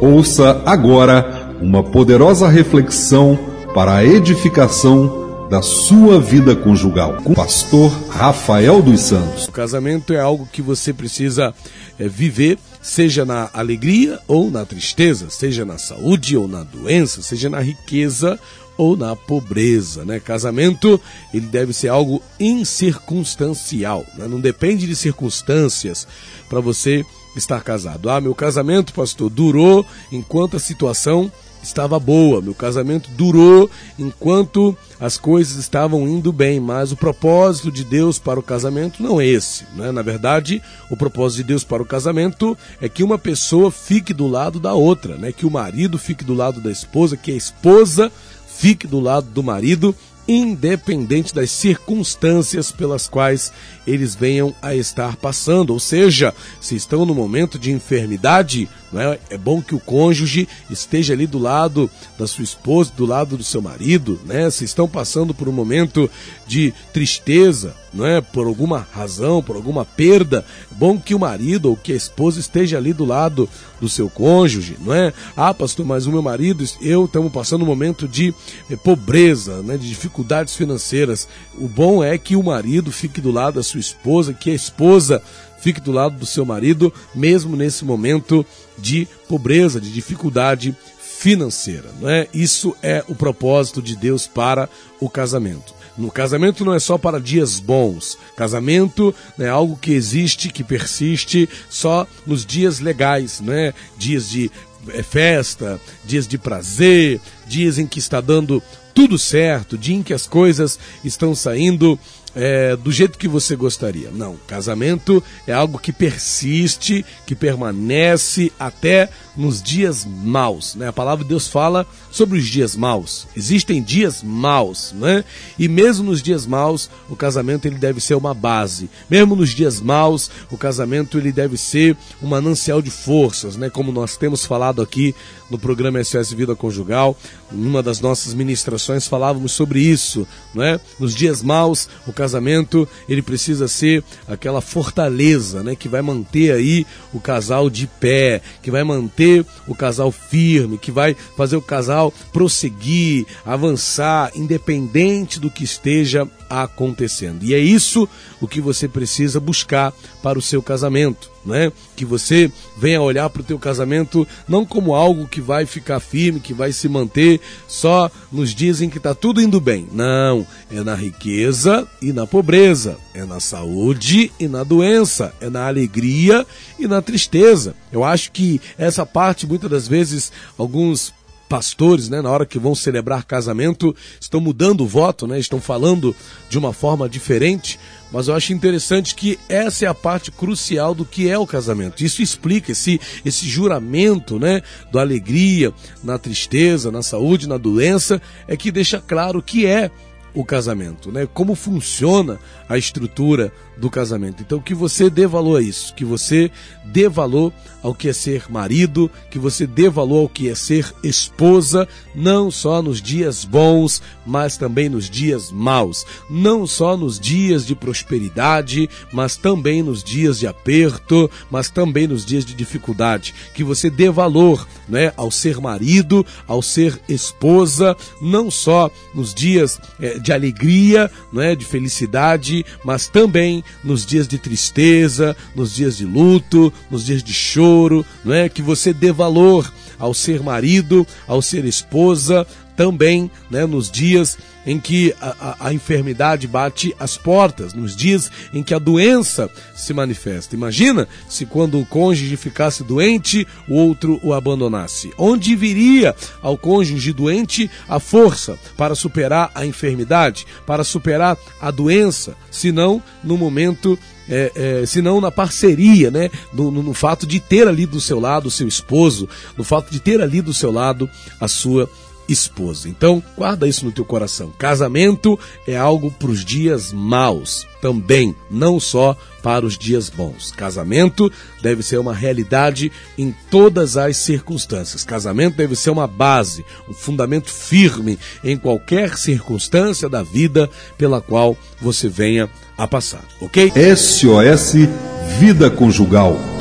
Ouça agora uma poderosa reflexão para a edificação da sua vida conjugal com o pastor Rafael dos Santos. O casamento é algo que você precisa é, viver, seja na alegria ou na tristeza, seja na saúde ou na doença, seja na riqueza ou na pobreza, né? Casamento, ele deve ser algo incircunstancial, né? não depende de circunstâncias para você estar casado. Ah, meu casamento, pastor, durou enquanto a situação estava boa, meu casamento durou enquanto as coisas estavam indo bem, mas o propósito de Deus para o casamento não é esse, né? Na verdade, o propósito de Deus para o casamento é que uma pessoa fique do lado da outra, né? Que o marido fique do lado da esposa, que a esposa fique do lado do marido, independente das circunstâncias pelas quais eles venham a estar passando. Ou seja, se estão no momento de enfermidade, é? é? bom que o cônjuge esteja ali do lado da sua esposa, do lado do seu marido, né? Se estão passando por um momento de tristeza, não é? Por alguma razão, por alguma perda, é bom que o marido ou que a esposa esteja ali do lado do seu cônjuge, não é? Ah, pastor, mas o meu marido, eu estamos passando um momento de eh, pobreza, né? De dificuldades financeiras. O bom é que o marido fique do lado da sua esposa, que a esposa fique do lado do seu marido, mesmo nesse momento de pobreza, de dificuldade financeira. Não é? Isso é o propósito de Deus para o casamento. No casamento não é só para dias bons. Casamento é algo que existe, que persiste só nos dias legais, né? Dias de é, festa, dias de prazer, dias em que está dando tudo certo, dia em que as coisas estão saindo é, do jeito que você gostaria. Não, casamento é algo que persiste, que permanece até nos dias maus. Né? A palavra de Deus fala sobre os dias maus. Existem dias maus, né? E mesmo nos dias maus, o casamento ele deve ser uma base. Mesmo nos dias maus, o casamento ele deve ser um manancial de forças, né? Como nós temos falado aqui no programa SOS Vida Conjugal, numa das nossas ministrações falávamos sobre isso, não é? Nos dias maus, o casamento ele precisa ser aquela fortaleza, né? Que vai manter aí o casal de pé, que vai manter o casal firme, que vai fazer o casal prosseguir, avançar, independente do que esteja acontecendo. E é isso o que você precisa buscar para o seu casamento, né? Que você venha olhar para o teu casamento não como algo que vai ficar firme, que vai se manter só nos dias em que está tudo indo bem. Não, é na riqueza e na pobreza, é na saúde e na doença, é na alegria e na tristeza. Eu acho que essa parte muitas das vezes alguns pastores, né, na hora que vão celebrar casamento, estão mudando o voto, né, estão falando de uma forma diferente, mas eu acho interessante que essa é a parte crucial do que é o casamento. Isso explica esse, esse juramento, né, da alegria, na tristeza, na saúde, na doença, é que deixa claro que é o casamento, né? Como funciona a estrutura do casamento. Então que você dê valor a isso, que você dê valor ao que é ser marido, que você dê valor ao que é ser esposa, não só nos dias bons, mas também nos dias maus, não só nos dias de prosperidade, mas também nos dias de aperto, mas também nos dias de dificuldade, que você dê valor, né, ao ser marido, ao ser esposa, não só nos dias é, de alegria, né, de felicidade, mas também nos dias de tristeza, nos dias de luto, nos dias de choro, não é? Que você dê valor ao ser marido, ao ser esposa, também né, nos dias em que a, a, a, enfermidade bate as portas, nos dias em que a doença se manifesta. Imagina se quando um cônjuge ficasse doente, o outro o abandonasse. Onde viria ao cônjuge doente a força para superar a enfermidade, para superar a doença, se não no momento é, é, senão na parceria, né? No, no, no, fato de ter ali do seu lado o seu esposo, no fato de ter ali do seu lado a sua esposa. Então, guarda isso no teu coração. Casamento é algo para os dias maus também, não só para os dias bons. Casamento deve ser uma realidade em todas as circunstâncias. Casamento deve ser uma base, um fundamento firme em qualquer circunstância da vida pela qual você venha a passar, ok? SOS Vida Conjugal.